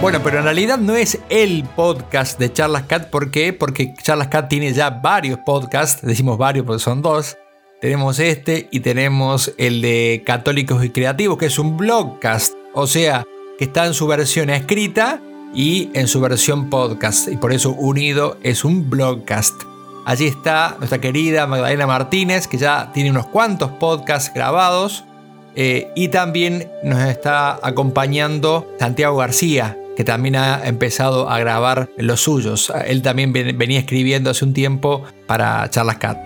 Bueno, pero en realidad no es el podcast de Charlas Cat. ¿Por qué? Porque Charlas Cat tiene ya varios podcasts. Decimos varios porque son dos. Tenemos este y tenemos el de Católicos y Creativos, que es un blogcast. O sea, que está en su versión escrita y en su versión podcast. Y por eso unido es un blogcast. Allí está nuestra querida Magdalena Martínez, que ya tiene unos cuantos podcasts grabados. Eh, y también nos está acompañando Santiago García, que también ha empezado a grabar los suyos. Él también venía escribiendo hace un tiempo para Charlas Cat.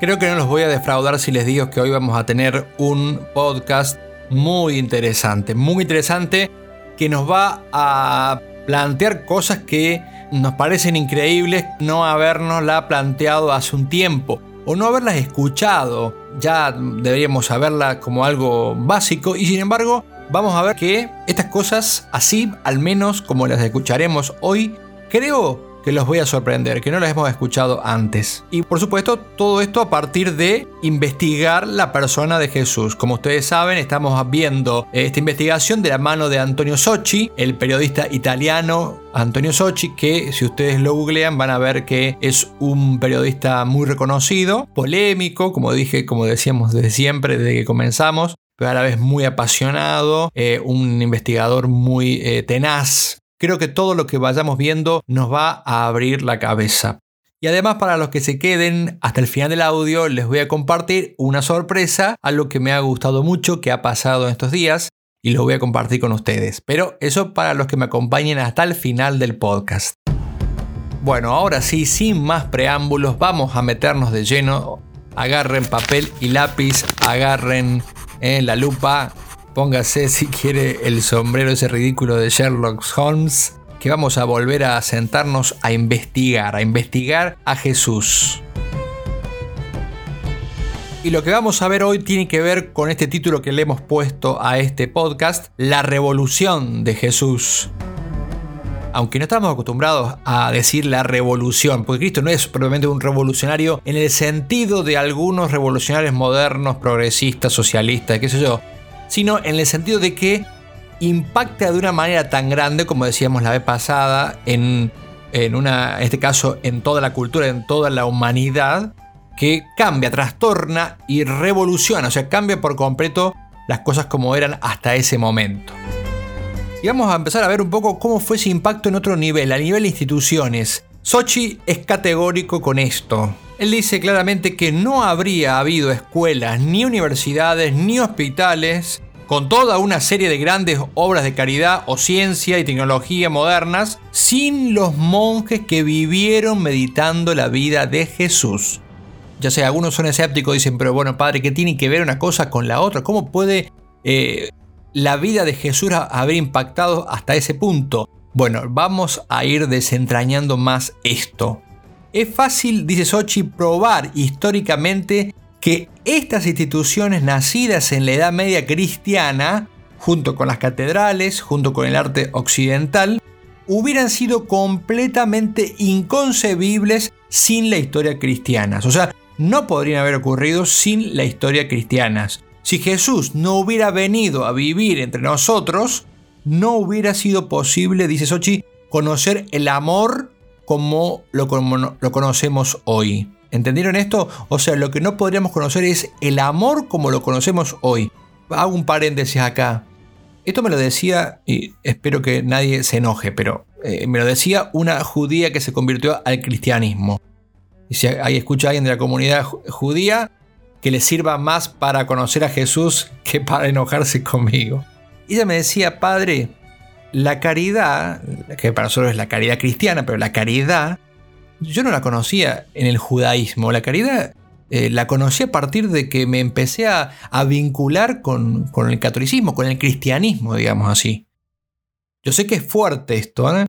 Creo que no los voy a defraudar si les digo que hoy vamos a tener un podcast muy interesante, muy interesante que nos va a plantear cosas que nos parecen increíbles no habernosla planteado hace un tiempo o no haberlas escuchado. Ya deberíamos saberla como algo básico y sin embargo vamos a ver que estas cosas, así al menos como las escucharemos hoy, creo que los voy a sorprender, que no las hemos escuchado antes. Y por supuesto, todo esto a partir de investigar la persona de Jesús. Como ustedes saben, estamos viendo esta investigación de la mano de Antonio Socci, el periodista italiano Antonio Socci, que si ustedes lo googlean van a ver que es un periodista muy reconocido, polémico, como dije, como decíamos desde siempre, desde que comenzamos, pero a la vez muy apasionado, eh, un investigador muy eh, tenaz. Creo que todo lo que vayamos viendo nos va a abrir la cabeza. Y además para los que se queden hasta el final del audio les voy a compartir una sorpresa, algo que me ha gustado mucho, que ha pasado en estos días y lo voy a compartir con ustedes. Pero eso para los que me acompañen hasta el final del podcast. Bueno, ahora sí, sin más preámbulos, vamos a meternos de lleno. Agarren papel y lápiz, agarren en la lupa. Póngase si quiere el sombrero ese ridículo de Sherlock Holmes. Que vamos a volver a sentarnos a investigar, a investigar a Jesús. Y lo que vamos a ver hoy tiene que ver con este título que le hemos puesto a este podcast, La Revolución de Jesús. Aunque no estamos acostumbrados a decir la revolución, porque Cristo no es probablemente un revolucionario en el sentido de algunos revolucionarios modernos, progresistas, socialistas, qué sé yo, sino en el sentido de que impacta de una manera tan grande, como decíamos la vez pasada, en, en, una, en este caso en toda la cultura, en toda la humanidad, que cambia, trastorna y revoluciona, o sea, cambia por completo las cosas como eran hasta ese momento. Y vamos a empezar a ver un poco cómo fue ese impacto en otro nivel, a nivel de instituciones. Sochi es categórico con esto. Él dice claramente que no habría habido escuelas, ni universidades, ni hospitales, con toda una serie de grandes obras de caridad o ciencia y tecnología modernas, sin los monjes que vivieron meditando la vida de Jesús. Ya sé, algunos son escépticos, dicen, pero bueno, padre, ¿qué tiene que ver una cosa con la otra? ¿Cómo puede eh, la vida de Jesús haber impactado hasta ese punto? Bueno, vamos a ir desentrañando más esto. Es fácil, dice Sochi, probar históricamente que estas instituciones nacidas en la Edad Media cristiana, junto con las catedrales, junto con el arte occidental, hubieran sido completamente inconcebibles sin la historia cristiana. O sea, no podrían haber ocurrido sin la historia cristiana. Si Jesús no hubiera venido a vivir entre nosotros, no hubiera sido posible, dice Sochi, conocer el amor como lo, lo, conocemos hoy. ¿Entendieron esto? O sea, lo que no podríamos conocer es el amor como lo conocemos hoy. Hago un paréntesis acá. Esto me lo decía, y espero que nadie se enoje, pero eh, me lo decía una judía que se convirtió al cristianismo. Y si hay escucha a alguien de la comunidad judía, que le sirva más para conocer a Jesús que para enojarse conmigo. Y ella me decía, padre, la caridad, que para nosotros es la caridad cristiana, pero la caridad, yo no la conocía en el judaísmo. La caridad eh, la conocí a partir de que me empecé a, vincular con, con, el catolicismo, con el cristianismo, digamos así. Yo sé que es fuerte esto, ¿eh?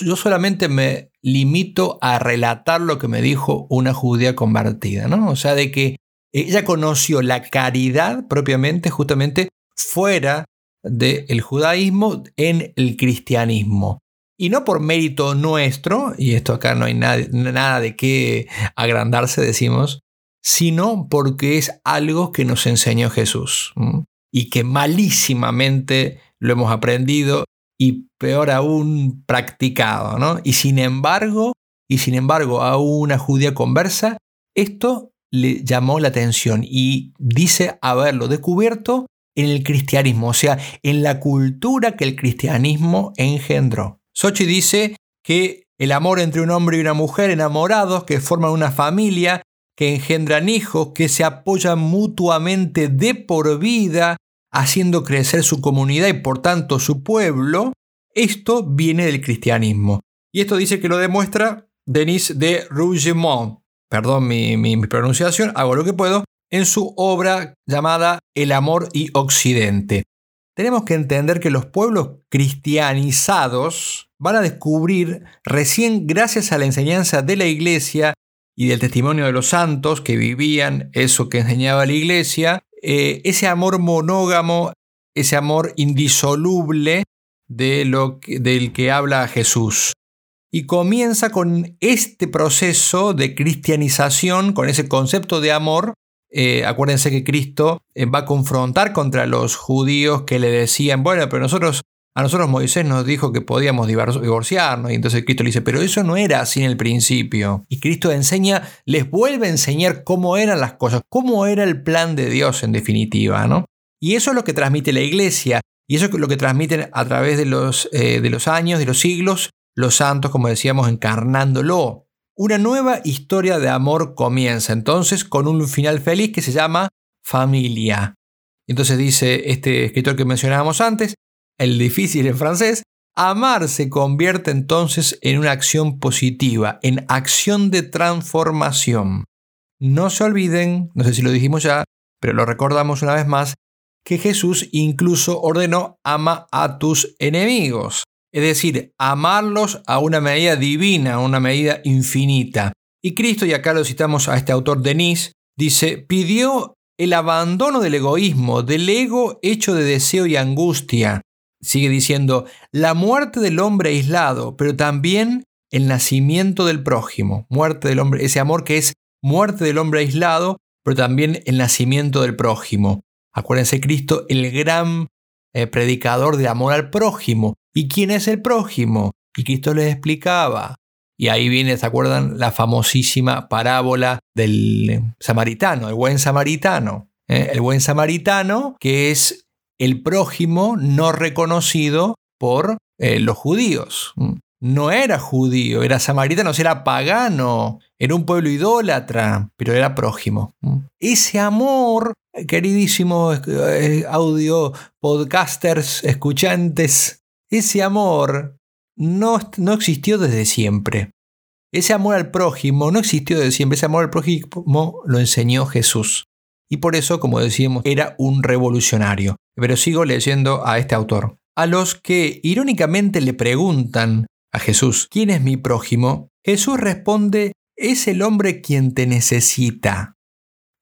yo solamente me limito a relatar lo que me dijo una judía convertida, ¿no? O sea, de que ella conoció la caridad propiamente justamente fuera del judaísmo en el cristianismo. Y no por mérito nuestro, y esto acá no hay nada, nada de qué agrandarse, decimos, sino porque es algo que nos enseñó Jesús y que malísimamente lo hemos aprendido y peor aún practicado, ¿no? Y sin embargo, y sin embargo a una judía conversa, esto le llamó la atención y dice haberlo descubierto en el cristianismo, o sea, en la cultura que el cristianismo engendró. Sochi dice que el amor entre un hombre y una mujer enamorados que forman una familia, que engendran hijos, que se apoyan mutuamente de por vida, haciendo crecer su comunidad y por tanto su pueblo, esto viene del cristianismo. Y esto dice que lo demuestra Denis de Rougemont, perdón mi, pronunciación, hago lo que puedo, en su obra llamada El amor y Occidente. Tenemos que entender que los pueblos cristianizados van a descubrir recién gracias a la enseñanza de la iglesia y del testimonio de los santos que vivían eso que enseñaba la iglesia, eh, ese amor monógamo, ese amor indisoluble de lo del que habla Jesús. Y comienza con este proceso de cristianización, con ese concepto de amor. Eh, acuérdense que Cristo eh, va a confrontar contra los judíos que le decían, bueno, pero nosotros, a nosotros Moisés nos dijo que podíamos divorciarnos. Y entonces Cristo le dice, pero eso no era así en el principio. Y Cristo enseña, les vuelve a enseñar cómo eran las cosas, cómo era el plan de Dios en definitiva, ¿no? Y eso es lo que transmite la iglesia. Y eso es lo que transmiten a través de los, eh, de los años, de los siglos, los santos, como decíamos, encarnándolo. Una nueva historia de amor comienza entonces con un final feliz que se llama familia. Entonces dice este escritor que mencionábamos antes, el difícil en francés, amar se convierte entonces en una acción positiva, en acción de transformación. No se olviden, no sé si lo dijimos ya, pero lo recordamos una vez más, que Jesús incluso ordenó ama a tus enemigos. Es decir, amarlos a una medida divina, a una medida infinita. Y Cristo, y acá lo citamos a este autor Denis, dice, pidió el abandono del egoísmo, del ego hecho de deseo y angustia, sigue diciendo, la muerte del hombre aislado, pero también el nacimiento del prójimo, muerte del hombre, ese amor que es muerte del hombre aislado, pero también el nacimiento del prójimo. Acuérdense, Cristo, el gran eh, predicador de amor al prójimo. ¿Y quién es el prójimo? Y Cristo les explicaba. Y ahí viene, ¿se acuerdan? La famosísima parábola del samaritano, el buen samaritano. ¿eh? El buen samaritano que es el prójimo no reconocido por eh, los judíos. No era judío, era samaritano, era pagano, era un pueblo idólatra, pero era prójimo. Ese amor, queridísimos eh, audio podcasters, escuchantes, ese amor no, no existió desde siempre. Ese amor al prójimo no existió desde siempre, ese amor al prójimo lo enseñó Jesús. Y por eso, como decíamos, era un revolucionario. Pero sigo leyendo a este autor. A los que irónicamente le preguntan a Jesús, ¿quién es mi prójimo? Jesús responde, es el hombre quien te necesita.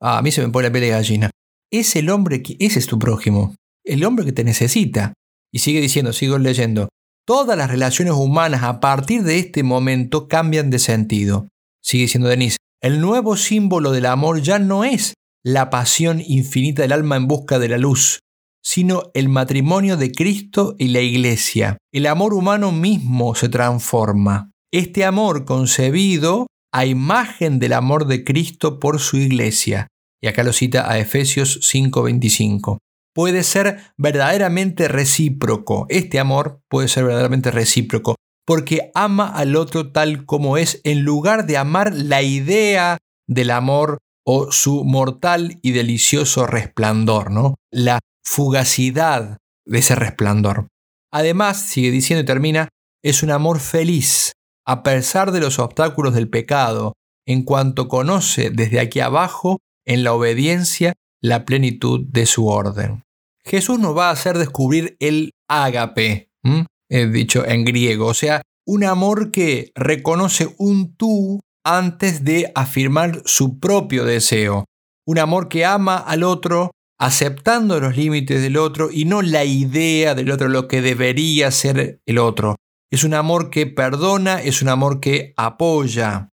Ah, a mí se me pone la piel de gallina. Es el hombre que, ese es tu prójimo, el hombre que te necesita. Y sigue diciendo, sigo leyendo, todas las relaciones humanas a partir de este momento cambian de sentido. Sigue diciendo Denise, el nuevo símbolo del amor ya no es la pasión infinita del alma en busca de la luz, sino el matrimonio de Cristo y la Iglesia. El amor humano mismo se transforma. Este amor concebido a imagen del amor de Cristo por su Iglesia. Y acá lo cita a Efesios 5:25. Puede ser verdaderamente recíproco. Este amor puede ser verdaderamente recíproco porque ama al otro tal como es en lugar de amar la idea del amor o su mortal y delicioso resplandor, ¿no? La fugacidad de ese resplandor. Además, sigue diciendo y termina, es un amor feliz, a pesar de los obstáculos del pecado, en cuanto conoce desde aquí abajo, en la obediencia, la plenitud de su orden. Jesús nos va a hacer descubrir el ágape, he dicho en griego, o sea, un amor que reconoce un tú antes de afirmar su propio deseo. Un amor que ama al otro aceptando los límites del otro y no la idea del otro, lo que debería ser el otro. Es un amor que perdona, es un amor que apoya.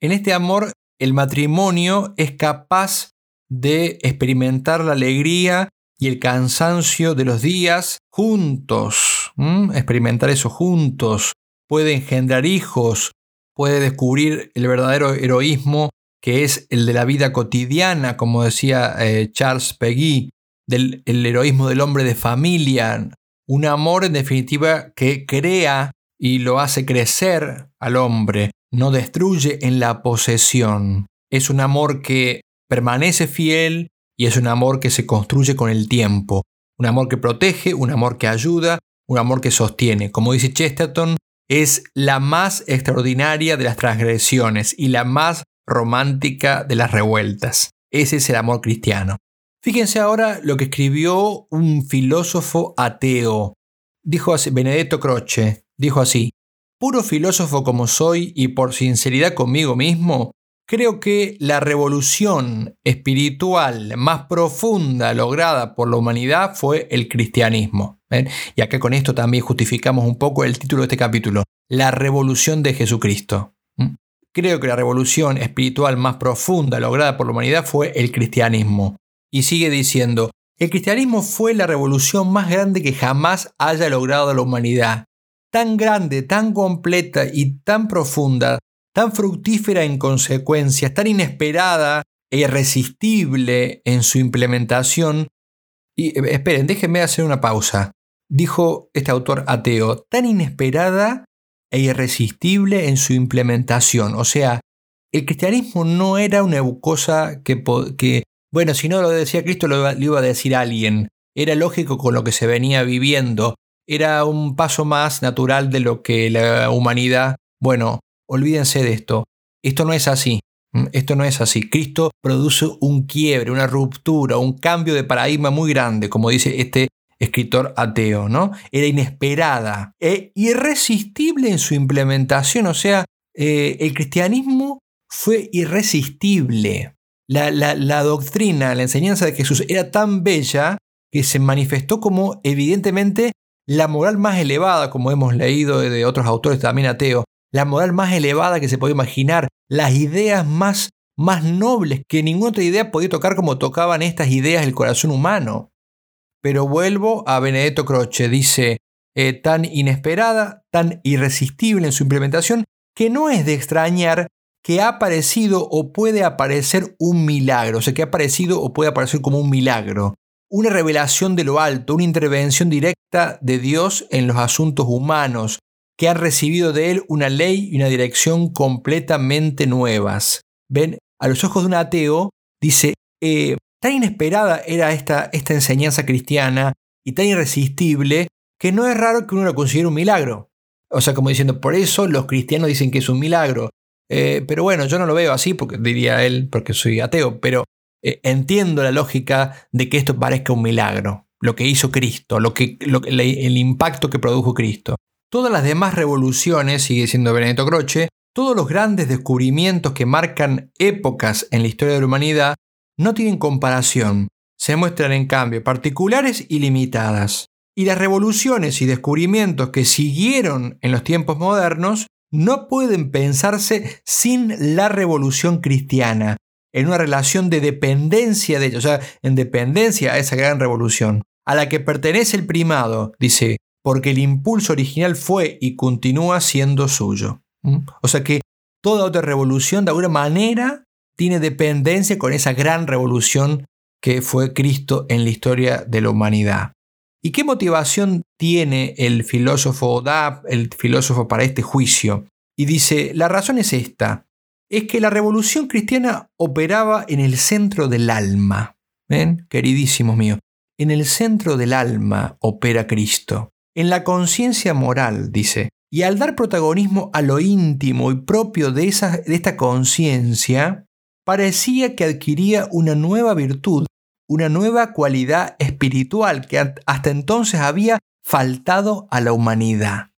En este amor, el matrimonio es capaz de experimentar la alegría y el cansancio de los días juntos, experimentar eso juntos, puede engendrar hijos, puede descubrir el verdadero heroísmo que es el de la vida cotidiana, como decía eh, Charles Peguy, del el heroísmo del hombre de familia, un amor en definitiva que crea y lo hace crecer al hombre, no destruye en la posesión. Es un amor que permanece fiel y es un amor que se construye con el tiempo, un amor que protege, un amor que ayuda, un amor que sostiene. Como dice Chesterton, es la más extraordinaria de las transgresiones y la más romántica de las revueltas. Ese es el amor cristiano. Fíjense ahora lo que escribió un filósofo ateo. Dijo Benedetto Croce, dijo así, puro filósofo como soy y por sinceridad conmigo mismo, creo que la revolución espiritual más profunda lograda por la humanidad fue el cristianismo. Y acá con esto también justificamos un poco el título de este capítulo, la revolución de Jesucristo. Creo que la revolución espiritual más profunda lograda por la humanidad fue el cristianismo. Y sigue diciendo, el cristianismo fue la revolución más grande que jamás haya logrado la humanidad. Tan grande, tan completa y tan profunda, tan fructífera en consecuencias, tan inesperada e irresistible en su implementación. Y eh, esperen, déjenme hacer una pausa. Dijo este autor ateo, tan inesperada e irresistible en su implementación. O sea, el cristianismo no era una cosa que, que bueno, si no lo decía Cristo, lo, iba a decir alguien. Era lógico con lo que se venía viviendo. Era un paso más natural de lo que la humanidad. Bueno, olvídense de esto. Esto no es así. Esto no es así. Cristo produce un quiebre, una ruptura, un cambio de paradigma muy grande, como dice este escritor ateo, ¿no? Era inesperada e irresistible en su implementación, o sea, eh, el cristianismo fue irresistible. La, la, doctrina, la enseñanza de Jesús era tan bella que se manifestó como evidentemente la moral más elevada, como hemos leído de otros autores también ateos, la moral más elevada que se puede imaginar, las ideas más, más nobles que ninguna otra idea podía tocar como tocaban estas ideas el corazón humano. Pero vuelvo a Benedetto Croce, dice, eh, tan inesperada, tan irresistible en su implementación, que no es de extrañar que ha aparecido o puede aparecer un milagro, o sea, que ha aparecido o puede aparecer como un milagro, una revelación de lo alto, una intervención directa de Dios en los asuntos humanos, que han recibido de Él una ley y una dirección completamente nuevas. Ven, a los ojos de un ateo, dice, eh, tan inesperada era esta, esta enseñanza cristiana y tan irresistible que no es raro que uno lo considere un milagro. O sea, como diciendo, por eso los cristianos dicen que es un milagro. Eh, pero bueno, yo no lo veo así, porque diría él, porque soy ateo, pero eh, entiendo la lógica de que esto parezca un milagro, lo que hizo Cristo, lo que, el impacto que produjo Cristo. Todas las demás revoluciones, sigue siendo Benedetto Croce, todos los grandes descubrimientos que marcan épocas en la historia de la humanidad no tienen comparación, se muestran en cambio particulares y limitadas. Y las revoluciones y descubrimientos que siguieron en los tiempos modernos no pueden pensarse sin la revolución cristiana, en una relación de dependencia de ellos, o sea, en dependencia a esa gran revolución, a la que pertenece el primado, dice, porque el impulso original fue y continúa siendo suyo. ¿Mm? O sea que toda otra revolución de alguna manera tiene dependencia con esa gran revolución que fue Cristo en la historia de la humanidad. ¿Y qué motivación tiene el filósofo da el filósofo para este juicio? Y dice, la razón es esta, es que la revolución cristiana operaba en el centro del alma. ¿Ven? Queridísimos míos, en el centro del alma opera Cristo, en la conciencia moral, dice. Y al dar protagonismo a lo íntimo y propio de, esa, de esta conciencia, parecía que adquiría una nueva virtud, una nueva cualidad espiritual que hasta entonces había faltado a la humanidad.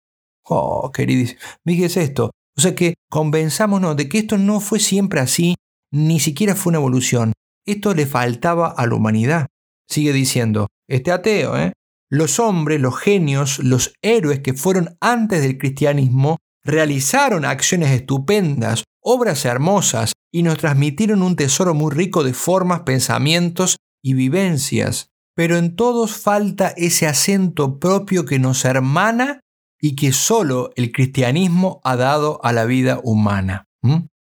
Oh, queridísimo, fíjese esto. O sea que convenzámonos de que esto no fue siempre así, ni siquiera fue una evolución. Esto le faltaba a la humanidad. Sigue diciendo, este ateo, ¿eh? Los hombres, los genios, los héroes que fueron antes del cristianismo realizaron acciones estupendas, obras hermosas y nos transmitieron un tesoro muy rico de formas, pensamientos y vivencias, pero en todos falta ese acento propio que nos hermana y que solo el cristianismo ha dado a la vida humana.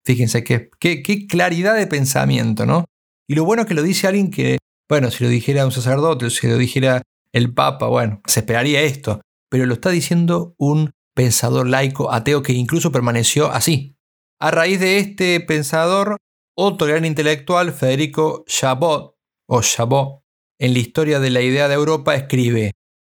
Fíjense qué, qué, claridad de pensamiento, ¿no? Y lo bueno es que lo dice alguien que, bueno, si lo dijera un sacerdote, si lo dijera el Papa, bueno, se esperaría esto, pero lo está diciendo un pensador laico ateo que incluso permaneció así. A raíz de este pensador, otro gran intelectual, Federico Chabot, o Chabot, en la historia de la idea de Europa, escribe,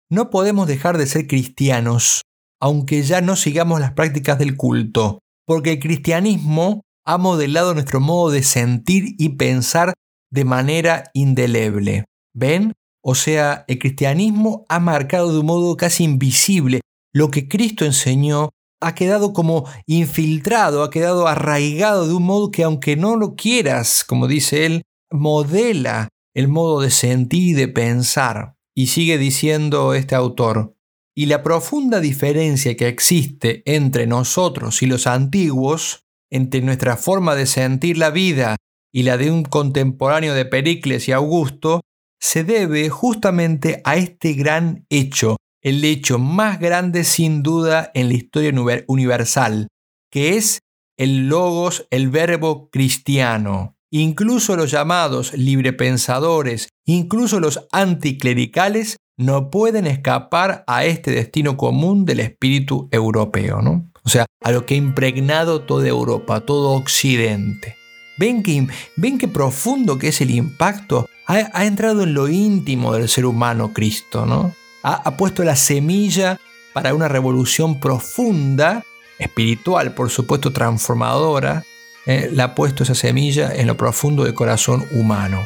no podemos dejar de ser cristianos, aunque ya no sigamos las prácticas del culto, porque el cristianismo ha modelado nuestro modo de sentir y pensar de manera indeleble. ¿Ven? O sea, el cristianismo ha marcado de un modo casi invisible lo que Cristo enseñó, ha quedado como infiltrado, ha quedado arraigado de un modo que aunque no lo quieras, como dice él, modela el modo de sentir y de pensar. Y sigue diciendo este autor, y la profunda diferencia que existe entre nosotros y los antiguos, entre nuestra forma de sentir la vida y la de un contemporáneo de Pericles y Augusto, se debe justamente a este gran hecho, el hecho más grande sin duda en la historia universal, que es el logos, el verbo cristiano. Incluso los llamados librepensadores, incluso los anticlericales, no pueden escapar a este destino común del espíritu europeo, ¿no? O sea, a lo que ha impregnado toda Europa, todo Occidente. ¿Ven qué, ven qué profundo que es el impacto? Ha, entrado en lo íntimo del ser humano Cristo, ¿no? Ha, puesto la semilla para una revolución profunda, espiritual, por supuesto, transformadora, eh, le ha puesto esa semilla en lo profundo del corazón humano.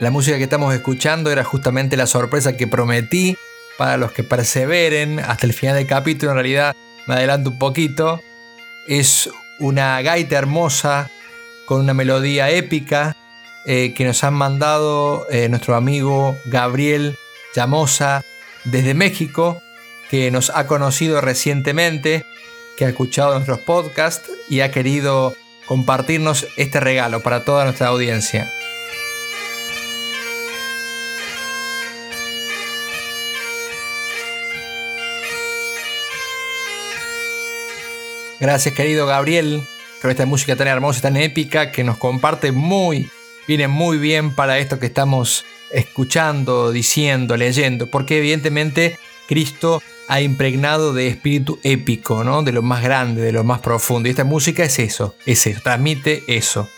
La música que estamos escuchando era justamente la sorpresa que prometí para los que perseveren hasta el final del capítulo. En realidad me adelanto un poquito. Es una gaita hermosa con una melodía épica eh, que nos han mandado eh, nuestro amigo Gabriel Llamosa desde México, que nos ha conocido recientemente, que ha escuchado nuestros podcasts y ha querido compartirnos este regalo para toda nuestra audiencia. Gracias querido Gabriel por esta música tan hermosa, tan épica que nos comparte muy, viene muy bien para esto que estamos escuchando, diciendo, leyendo, porque evidentemente Cristo ha impregnado de espíritu épico, ¿no? de lo más grande, de lo más profundo. Y esta música es eso, es eso, transmite eso.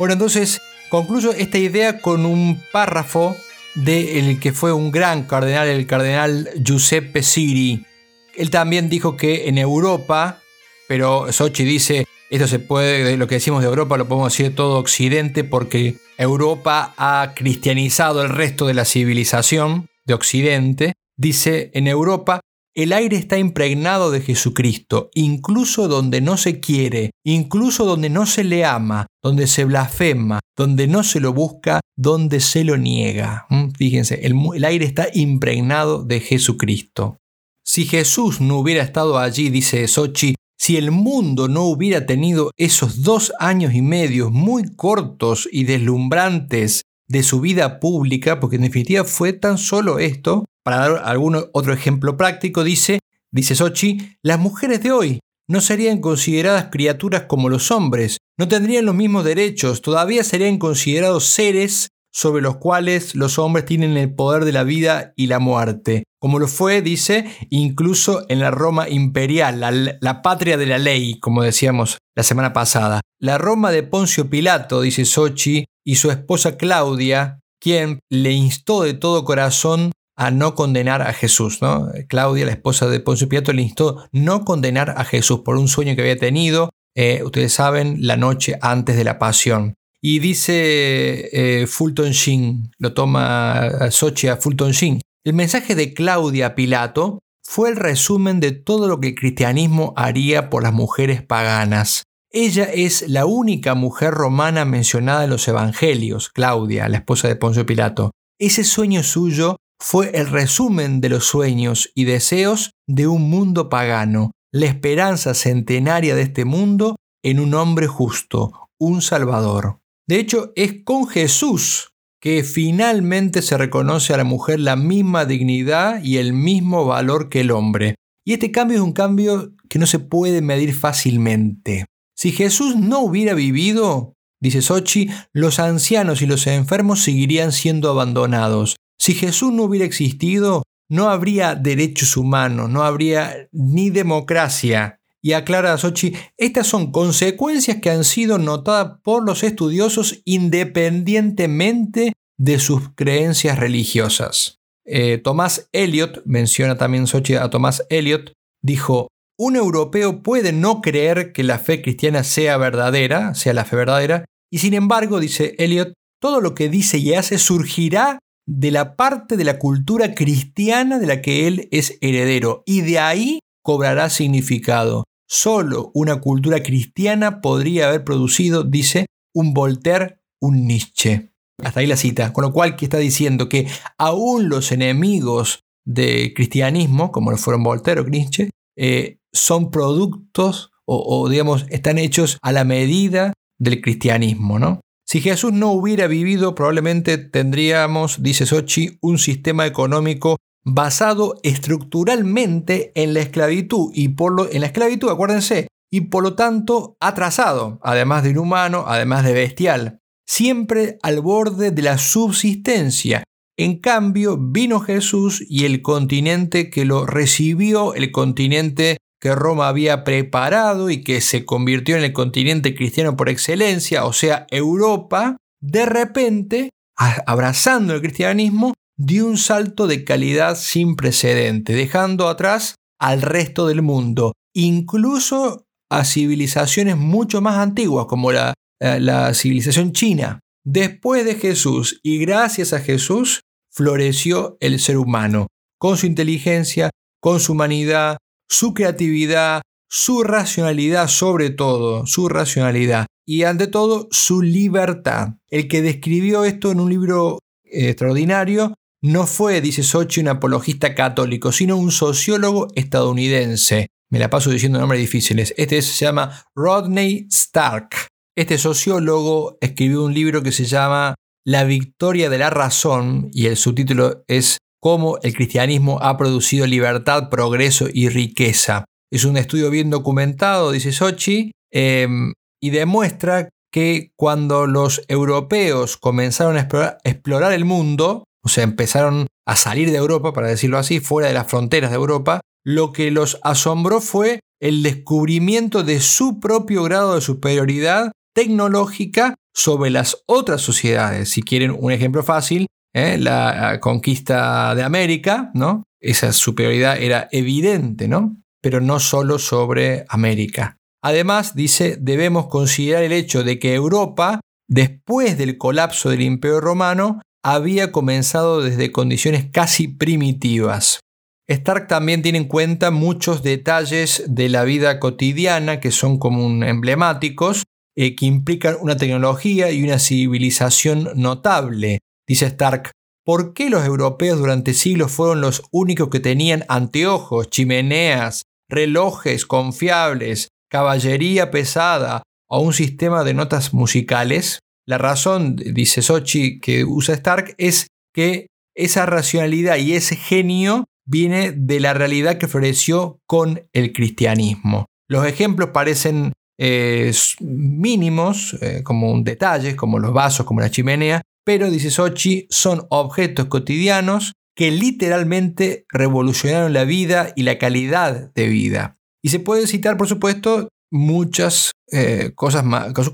Bueno, entonces concluyo esta idea con un párrafo del que fue un gran cardenal, el cardenal Giuseppe Siri. Él también dijo que en Europa pero Sochi dice, esto se puede, lo que decimos de Europa lo podemos decir de todo Occidente porque Europa ha cristianizado el resto de la civilización de Occidente. Dice, en Europa el aire está impregnado de Jesucristo, incluso donde no se quiere, incluso donde no se le ama, donde se blasfema, donde no se lo busca, donde se lo niega. ¿Mm? Fíjense, el, el aire está impregnado de Jesucristo. Si Jesús no hubiera estado allí, dice Sochi, si el mundo no hubiera tenido esos dos años y medio muy cortos y deslumbrantes de su vida pública, porque en definitiva fue tan solo esto, para dar algún otro ejemplo práctico, dice, dice Sochi, las mujeres de hoy no serían consideradas criaturas como los hombres, no tendrían los mismos derechos, todavía serían considerados seres sobre los cuales los hombres tienen el poder de la vida y la muerte, como lo fue, dice, incluso en la Roma imperial, la, patria de la ley, como decíamos la semana pasada. La Roma de Poncio Pilato, dice Sochi, y su esposa Claudia, quien le instó de todo corazón a no condenar a Jesús. ¿no? Claudia, la esposa de Poncio Pilato, le instó no condenar a Jesús por un sueño que había tenido, eh, ustedes saben, la noche antes de la pasión. Y dice eh, Fulton Sheen, lo toma Sochi a Fulton Sheen, el mensaje de Claudia Pilato fue el resumen de todo lo que el cristianismo haría por las mujeres paganas. Ella es la única mujer romana mencionada en los evangelios, Claudia, la esposa de Poncio Pilato. Ese sueño suyo fue el resumen de los sueños y deseos de un mundo pagano, la esperanza centenaria de este mundo en un hombre justo, un Salvador. De hecho, es con Jesús que finalmente se reconoce a la mujer la misma dignidad y el mismo valor que el hombre. Y este cambio es un cambio que no se puede medir fácilmente. Si Jesús no hubiera vivido, dice Sochi, los ancianos y los enfermos seguirían siendo abandonados. Si Jesús no hubiera existido, no habría derechos humanos, no habría ni democracia, y aclara a Sochi, estas son consecuencias que han sido notadas por los estudiosos independientemente de sus creencias religiosas. Eh, Tomás Eliot, menciona también Sochi a Tomás Eliot, dijo, un europeo puede no creer que la fe cristiana sea verdadera, sea la fe verdadera, y sin embargo, dice Eliot, todo lo que dice y hace surgirá de la parte de la cultura cristiana de la que él es heredero, y de ahí cobrará significado. Solo una cultura cristiana podría haber producido, dice, un Voltaire, un Nietzsche. Hasta ahí la cita. Con lo cual, que está diciendo que aún los enemigos del cristianismo, como lo fueron Voltaire o Nietzsche, eh, son productos o, digamos, están hechos a la medida del cristianismo, ¿no? Si Jesús no hubiera vivido, probablemente tendríamos, dice Sochi, un sistema económico basado estructuralmente en la esclavitud y por lo, en la esclavitud, acuérdense, y por lo tanto atrasado, además de inhumano, además de bestial, siempre al borde de la subsistencia. En cambio, vino Jesús y el continente que lo recibió, el continente que Roma había preparado y que se convirtió en el continente cristiano por excelencia, o sea, Europa, de repente, abrazando el cristianismo, dio un salto de calidad sin precedente, dejando atrás al resto del mundo, incluso a civilizaciones mucho más antiguas como la, eh, la civilización china. Después de Jesús y gracias a Jesús floreció el ser humano, con su inteligencia, con su humanidad, su creatividad, su racionalidad sobre todo, su racionalidad y ante todo su libertad. El que describió esto en un libro eh, extraordinario no fue, dice Sochi, un apologista católico, sino un sociólogo estadounidense. Me la paso diciendo nombres difíciles. Este se llama Rodney Stark. Este sociólogo escribió un libro que se llama La victoria de la razón y el subtítulo es Cómo el cristianismo ha producido libertad, progreso y riqueza. Es un estudio bien documentado, dice Sochi, em, y demuestra que cuando los europeos comenzaron a explorar el mundo, o sea, empezaron a salir de Europa, para decirlo así, fuera de las fronteras de Europa, lo que los asombró fue el descubrimiento de su propio grado de superioridad tecnológica sobre las otras sociedades. Si quieren un ejemplo fácil, ¿eh? la conquista de América. Esa superioridad era evidente, ¿no? Pero no solo sobre América. Además, dice, debemos considerar el hecho de que Europa, después del colapso del Imperio Romano, había comenzado desde condiciones casi primitivas. Stark también tiene en cuenta muchos detalles de la vida cotidiana que son como emblemáticos, eh, que implican una tecnología y una civilización notable. Dice Stark, ¿por qué los europeos durante siglos fueron los únicos que tenían anteojos, chimeneas, relojes confiables, caballería pesada o un sistema de notas musicales? La razón, dice Sochi, que usa Stark es que esa racionalidad y ese genio viene de la realidad que floreció con el cristianismo. Los ejemplos parecen eh, mínimos, eh, como un detalle, como los vasos, como la chimenea, pero, dice Sochi, son objetos cotidianos que literalmente revolucionaron la vida y la calidad de vida. Y se pueden citar, por supuesto, muchas eh, cosas,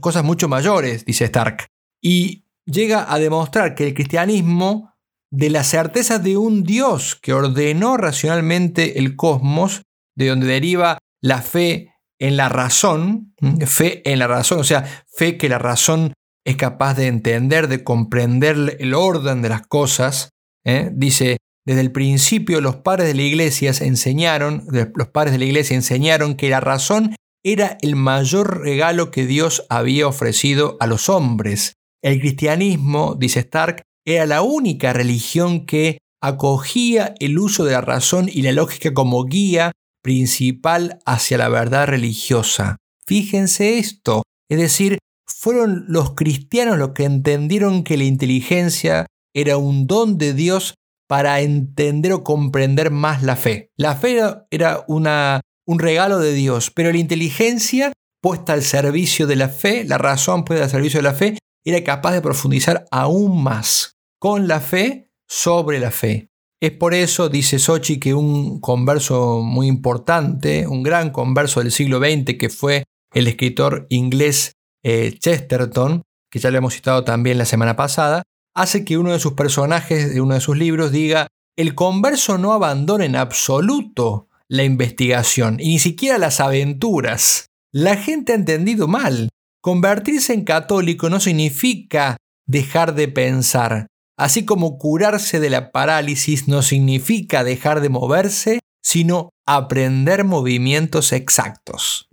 cosas mucho mayores, dice Stark. Y llega a demostrar que el cristianismo, de la certeza de un Dios que ordenó racionalmente el cosmos, de donde deriva la fe en la razón, fe en la razón, o sea, fe que la razón es capaz de entender, de comprender el orden de las cosas. ¿eh? Dice, desde el principio los padres de la iglesia enseñaron, los padres de la iglesia enseñaron que la razón era el mayor regalo que Dios había ofrecido a los hombres. El cristianismo, dice Stark, era la única religión que acogía el uso de la razón y la lógica como guía principal hacia la verdad religiosa. Fíjense esto, es decir, fueron los cristianos los que entendieron que la inteligencia era un don de Dios para entender o comprender más la fe. La fe era una un regalo de Dios, pero la inteligencia puesta al servicio de la fe, la razón puesta al servicio de la fe, era capaz de profundizar aún más con la fe sobre la fe. Es por eso, dice Sochi, que un converso muy importante, un gran converso del siglo XX, que fue el escritor inglés eh, Chesterton, que ya lo hemos citado también la semana pasada, hace que uno de sus personajes de uno de sus libros diga, el converso no abandona en absoluto la investigación y ni siquiera las aventuras. La gente ha entendido mal. Convertirse en católico no significa dejar de pensar, así como curarse de la parálisis no significa dejar de moverse, sino aprender movimientos exactos.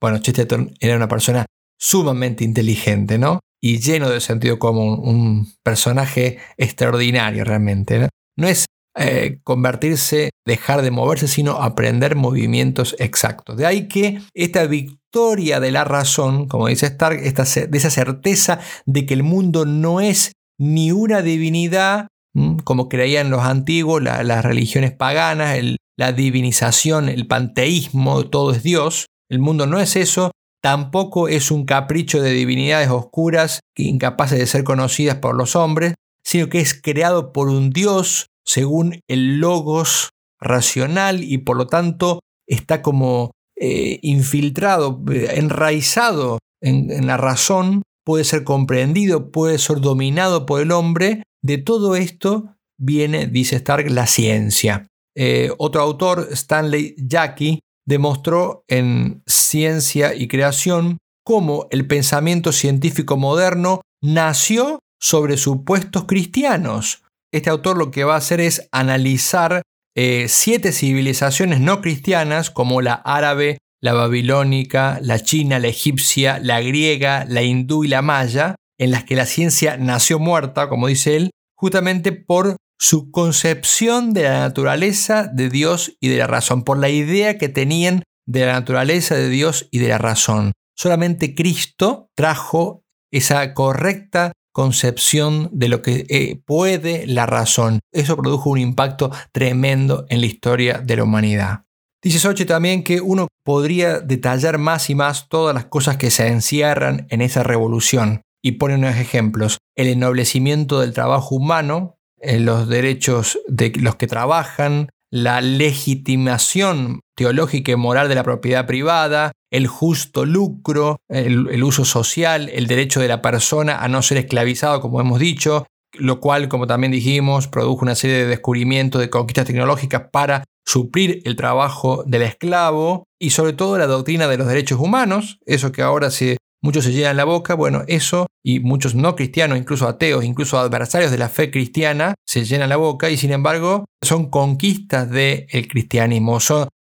Bueno, Chesterton era una persona sumamente inteligente, ¿no? Y lleno de sentido común, un personaje extraordinario realmente. ¿no? no es eh, convertirse, dejar de moverse, sino aprender movimientos exactos. De ahí que esta victoria de la razón, como dice Stark, esta, de esa certeza de que el mundo no es ni una divinidad, como creían los antiguos, las religiones paganas, la divinización, el panteísmo, todo es Dios. El mundo no es eso, tampoco es un capricho de divinidades oscuras incapaces de ser conocidas por los hombres, sino que es creado por un Dios según el logos racional y por lo tanto está como eh, infiltrado, eh, enraizado en, la razón, puede ser comprendido, puede ser dominado por el hombre. De todo esto viene, dice Stark, la ciencia. Eh, otro autor, Stanley Jackie, demostró en Ciencia y Creación cómo el pensamiento científico moderno nació sobre supuestos cristianos, este autor lo que va a hacer es analizar eh, siete civilizaciones no cristianas, como la árabe la babilónica, la china, la egipcia, la griega, la hindú y la maya, en las que la ciencia nació muerta, como dice él, justamente por su concepción de la naturaleza de Dios y de la razón, por la idea que tenían de la naturaleza de Dios y de la razón. Solamente Cristo trajo esa correcta concepción de lo que eh, puede la razón. Eso produjo un impacto tremendo en la historia de la humanidad. Dice Sochi también que uno podría detallar más y más todas las cosas que se encierran en esa revolución y pone unos ejemplos. El ennoblecimiento del trabajo humano, los derechos de los que trabajan, la legitimación teológica y moral de la propiedad privada, el justo lucro, el, uso social, el derecho de la persona a no ser esclavizado, como hemos dicho, lo cual, como también dijimos, produjo una serie de descubrimientos de conquistas tecnológicas para suplir el trabajo del esclavo y sobre todo la doctrina de los derechos humanos, eso que ahora se muchos se llenan la boca, bueno, eso y muchos no cristianos, incluso ateos, incluso adversarios de la fe cristiana, se llenan la boca y sin embargo son conquistas del cristianismo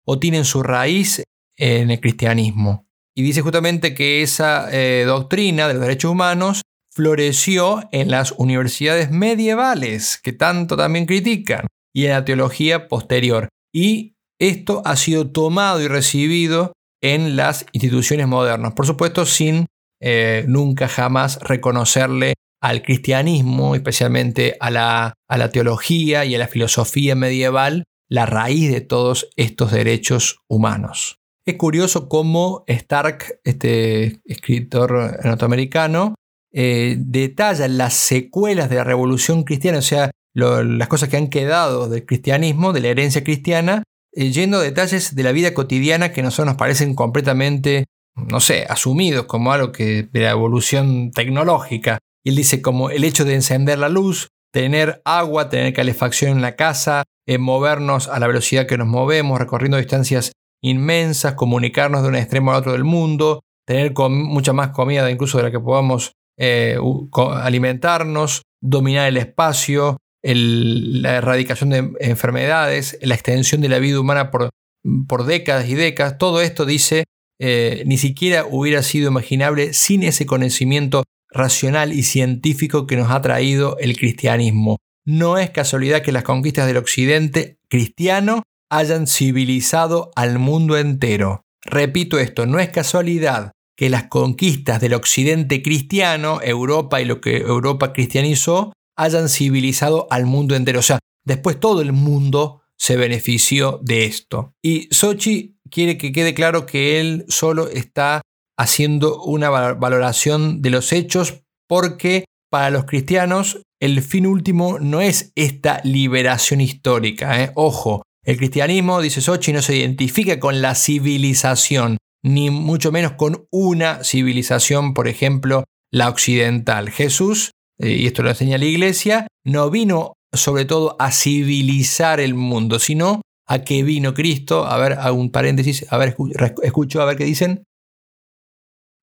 o tienen su raíz en el cristianismo. Y dice justamente que esa eh, doctrina de los derechos humanos floreció en las universidades medievales, que tanto también critican, y en la teología posterior. Y esto ha sido tomado y recibido en las instituciones modernas. Por supuesto, sin eh, nunca jamás reconocerle al cristianismo, especialmente a la, a la teología y a la filosofía medieval, la raíz de todos estos derechos humanos. Es curioso cómo Stark, este escritor norteamericano, eh, detalla las secuelas de la revolución cristiana, o sea, las cosas que han quedado del cristianismo, de la herencia cristiana, eh, yendo a detalles de la vida cotidiana que a nosotros nos parecen completamente, no sé, asumidos como algo que de la evolución tecnológica. Y él dice como el hecho de encender la luz, tener agua, tener calefacción en la casa, eh, movernos a la velocidad que nos movemos, recorriendo distancias inmensas, comunicarnos de un extremo al otro del mundo, tener mucha más comida incluso de la que podamos eh, alimentarnos, dominar el espacio, la erradicación de enfermedades, la extensión de la vida humana por, décadas y décadas, todo esto dice, eh, ni siquiera hubiera sido imaginable sin ese conocimiento racional y científico que nos ha traído el cristianismo. No es casualidad que las conquistas del occidente cristiano hayan civilizado al mundo entero. Repito esto, no es casualidad que las conquistas del occidente cristiano, Europa y lo que Europa cristianizó, hayan civilizado al mundo entero. O sea, después todo el mundo se benefició de esto. Y Sochi quiere que quede claro que él solo está haciendo una valoración de los hechos porque para los cristianos el fin último no es esta liberación histórica. ¿eh? Ojo, el cristianismo, dice Sochi, no se identifica con la civilización, ni mucho menos con una civilización, por ejemplo, la occidental. Jesús eh, y esto lo enseña la iglesia, no vino sobre todo a civilizar el mundo, sino a que vino Cristo. A ver, hago un paréntesis, a ver, escucho, a ver qué dicen.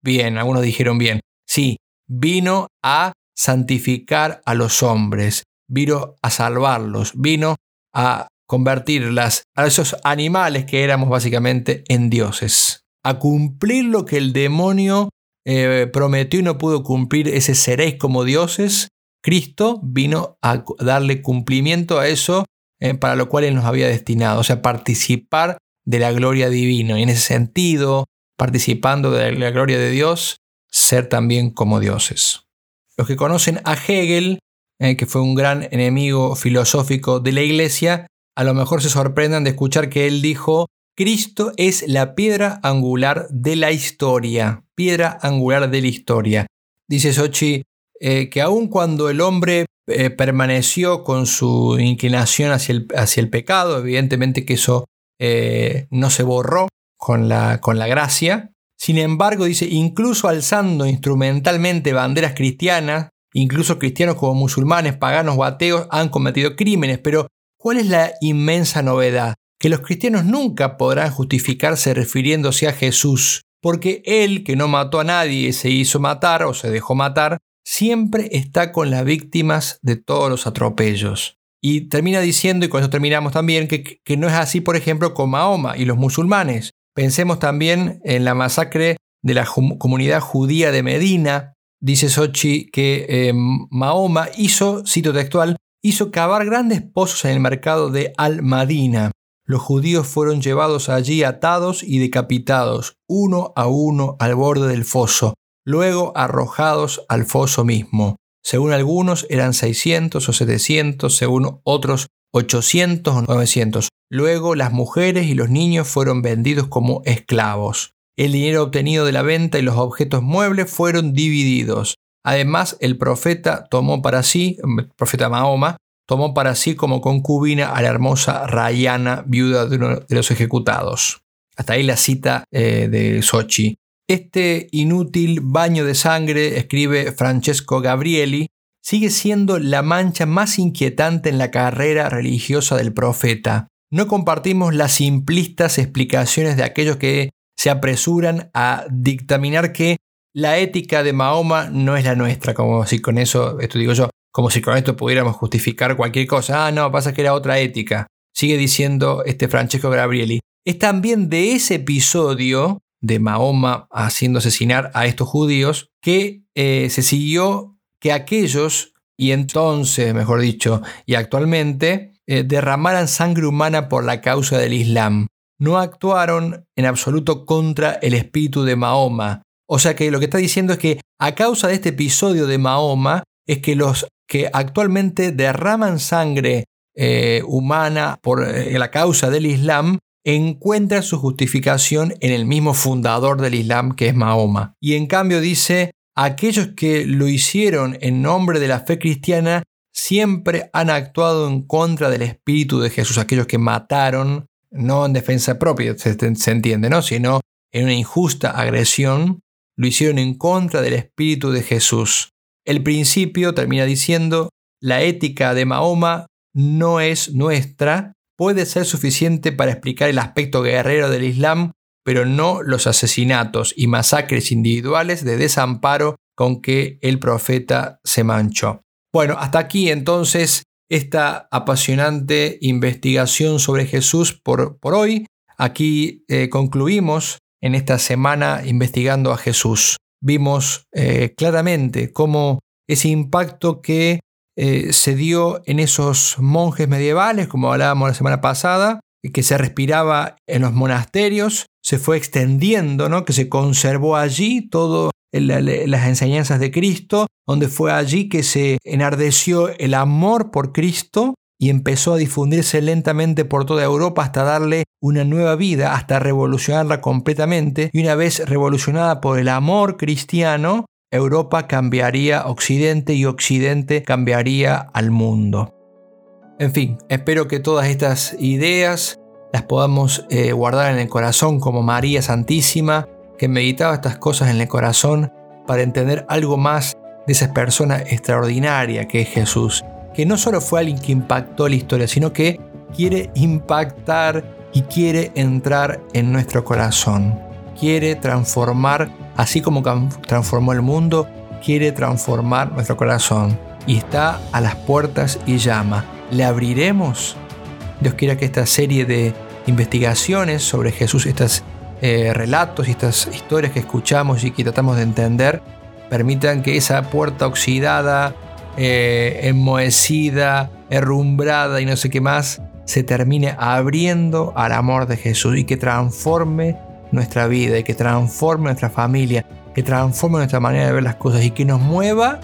Bien, algunos dijeron bien. Sí, vino a santificar a los hombres, vino a salvarlos, vino a convertir a esos animales que éramos básicamente en dioses, a cumplir lo que el demonio eh, prometió y no pudo cumplir ese seréis como dioses, Cristo vino a darle cumplimiento a eso eh, para lo cual Él nos había destinado, o sea, participar de la gloria divina. Y en ese sentido, participando de la gloria de Dios, ser también como dioses. Los que conocen a Hegel, eh, que fue un gran enemigo filosófico de la iglesia, a lo mejor se sorprendan de escuchar que él dijo Cristo es la piedra angular de la historia, piedra angular de la historia. Dice Sochi eh, que aun cuando el hombre eh, permaneció con su inclinación hacia el, hacia el pecado, evidentemente que eso eh, no se borró con la, con la gracia, sin embargo dice, incluso alzando instrumentalmente banderas cristianas, incluso cristianos como musulmanes, paganos o ateos han cometido crímenes, pero ¿cuál es la inmensa novedad? que los cristianos nunca podrán justificarse refiriéndose a Jesús, porque Él, que no mató a nadie, se hizo matar o se dejó matar, siempre está con las víctimas de todos los atropellos. Y termina diciendo, y con eso terminamos también, que, no es así, por ejemplo, con Mahoma y los musulmanes. Pensemos también en la masacre de la comunidad judía de Medina. Dice Sochi que eh, Mahoma hizo, cito textual, hizo cavar grandes pozos en el mercado de Al-Madina. Los judíos fueron llevados allí atados y decapitados, uno a uno al borde del foso, luego arrojados al foso mismo. Según algunos eran 600 o 700, según otros 800 o 900. Luego las mujeres y los niños fueron vendidos como esclavos. El dinero obtenido de la venta y los objetos muebles fueron divididos. Además, el profeta tomó para sí, el profeta Mahoma, tomó para sí como concubina a la hermosa Rayana, viuda de uno de los ejecutados. Hasta ahí la cita eh, de Sochi. Este inútil baño de sangre, escribe Francesco Gabrieli, sigue siendo la mancha más inquietante en la carrera religiosa del profeta. No compartimos las simplistas explicaciones de aquellos que se apresuran a dictaminar que la ética de Mahoma no es la nuestra, como si con eso, esto digo yo, como si con esto pudiéramos justificar cualquier cosa. Ah, no, pasa que era otra ética. Sigue diciendo este Francesco Gabrieli. Es también de ese episodio de Mahoma haciendo asesinar a estos judíos que eh, se siguió que aquellos, y entonces, mejor dicho, y actualmente, eh, derramaran sangre humana por la causa del Islam. No actuaron en absoluto contra el espíritu de Mahoma. O sea que lo que está diciendo es que a causa de este episodio de Mahoma es que los que actualmente derraman sangre eh, humana por eh, la causa del Islam encuentran su justificación en el mismo fundador del Islam que es Mahoma. Y en cambio dice, aquellos que lo hicieron en nombre de la fe cristiana siempre han actuado en contra del espíritu de Jesús, aquellos que mataron, no en defensa propia, se, se entiende, ¿no? sino en una injusta agresión, lo hicieron en contra del espíritu de Jesús. El principio termina diciendo, la ética de Mahoma no es nuestra, puede ser suficiente para explicar el aspecto guerrero del Islam, pero no los asesinatos y masacres individuales de desamparo con que el profeta se manchó. Bueno, hasta aquí entonces esta apasionante investigación sobre Jesús por, por hoy. Aquí eh, concluimos en esta semana investigando a Jesús vimos eh, claramente cómo ese impacto que eh, se dio en esos monjes medievales, como hablábamos la semana pasada, que se respiraba en los monasterios, se fue extendiendo, ¿no? que se conservó allí todo las enseñanzas de Cristo, donde fue allí que se enardeció el amor por Cristo y empezó a difundirse lentamente por toda Europa hasta darle una nueva vida, hasta revolucionarla completamente. Y una vez revolucionada por el amor cristiano, Europa cambiaría Occidente y Occidente cambiaría al mundo. En fin, espero que todas estas ideas las podamos eh, guardar en el corazón como María Santísima, que meditaba estas cosas en el corazón para entender algo más de esa persona extraordinaria que es Jesús que no solo fue alguien que impactó la historia, sino que quiere impactar y quiere entrar en nuestro corazón. Quiere transformar, así como transformó el mundo, quiere transformar nuestro corazón. Y está a las puertas y llama. ¿Le abriremos? Dios quiera que esta serie de investigaciones sobre Jesús, estos eh, relatos y estas historias que escuchamos y que tratamos de entender, permitan que esa puerta oxidada, eh, enmohecida, herrumbrada y no sé qué más, se termine abriendo al amor de Jesús y que transforme nuestra vida y que transforme nuestra familia, que transforme nuestra manera de ver las cosas y que nos mueva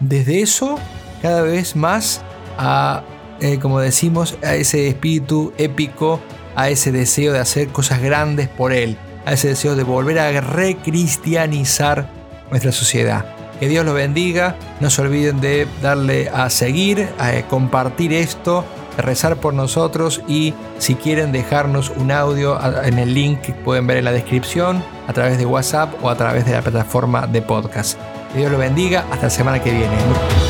desde eso cada vez más a, eh, como decimos, a ese espíritu épico, a ese deseo de hacer cosas grandes por Él, a ese deseo de volver a recristianizar nuestra sociedad. Que Dios los bendiga. No se olviden de darle a seguir, a compartir esto, rezar por nosotros y si quieren dejarnos un audio en el link que pueden ver en la descripción, a través de WhatsApp o a través de la plataforma de podcast. Que Dios los bendiga. Hasta la semana que viene.